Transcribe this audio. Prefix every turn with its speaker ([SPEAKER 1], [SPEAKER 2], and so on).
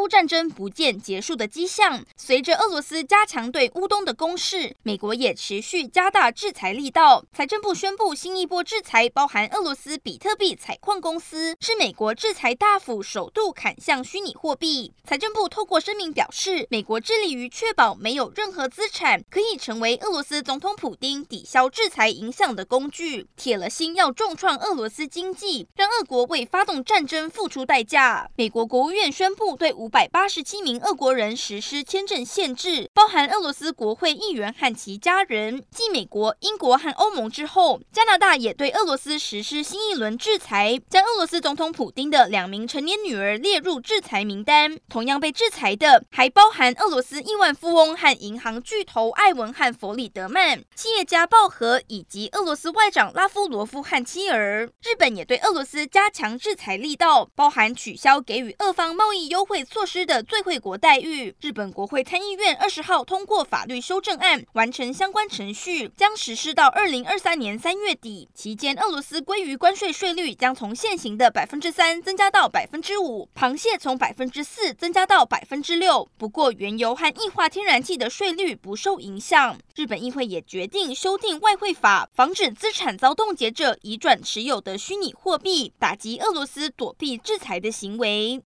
[SPEAKER 1] 乌战争不见结束的迹象，随着俄罗斯加强对乌东的攻势，美国也持续加大制裁力道。财政部宣布新一波制裁，包含俄罗斯比特币采矿公司，是美国制裁大幅首度砍向虚拟货币。财政部透过声明表示，美国致力于确保没有任何资产可以成为俄罗斯总统普丁抵消制裁影响的工具，铁了心要重创俄罗斯经济，让俄国为发动战争付出代价。美国国务院宣布对五百八十七名俄国人实施签证限制，包含俄罗斯国会议员和其家人。继美国、英国和欧盟之后，加拿大也对俄罗斯实施新一轮制裁，将俄罗斯总统普丁的两名成年女儿列入制裁名单。同样被制裁的还包含俄罗斯亿万富翁和银行巨头艾文和弗里德曼、企业家鲍和以及俄罗斯外长拉夫罗夫和妻儿。日本也对俄罗斯加强制裁力道，包含取消给予俄方贸易优惠。措施的最惠国待遇，日本国会参议院二十号通过法律修正案，完成相关程序，将实施到二零二三年三月底。期间，俄罗斯鲑鱼关税税率将从现行的百分之三增加到百分之五，螃蟹从百分之四增加到百分之六。不过，原油和液化天然气的税率不受影响。日本议会也决定修订外汇法，防止资产遭冻结者移转持有的虚拟货币，打击俄罗斯躲避制裁的行为。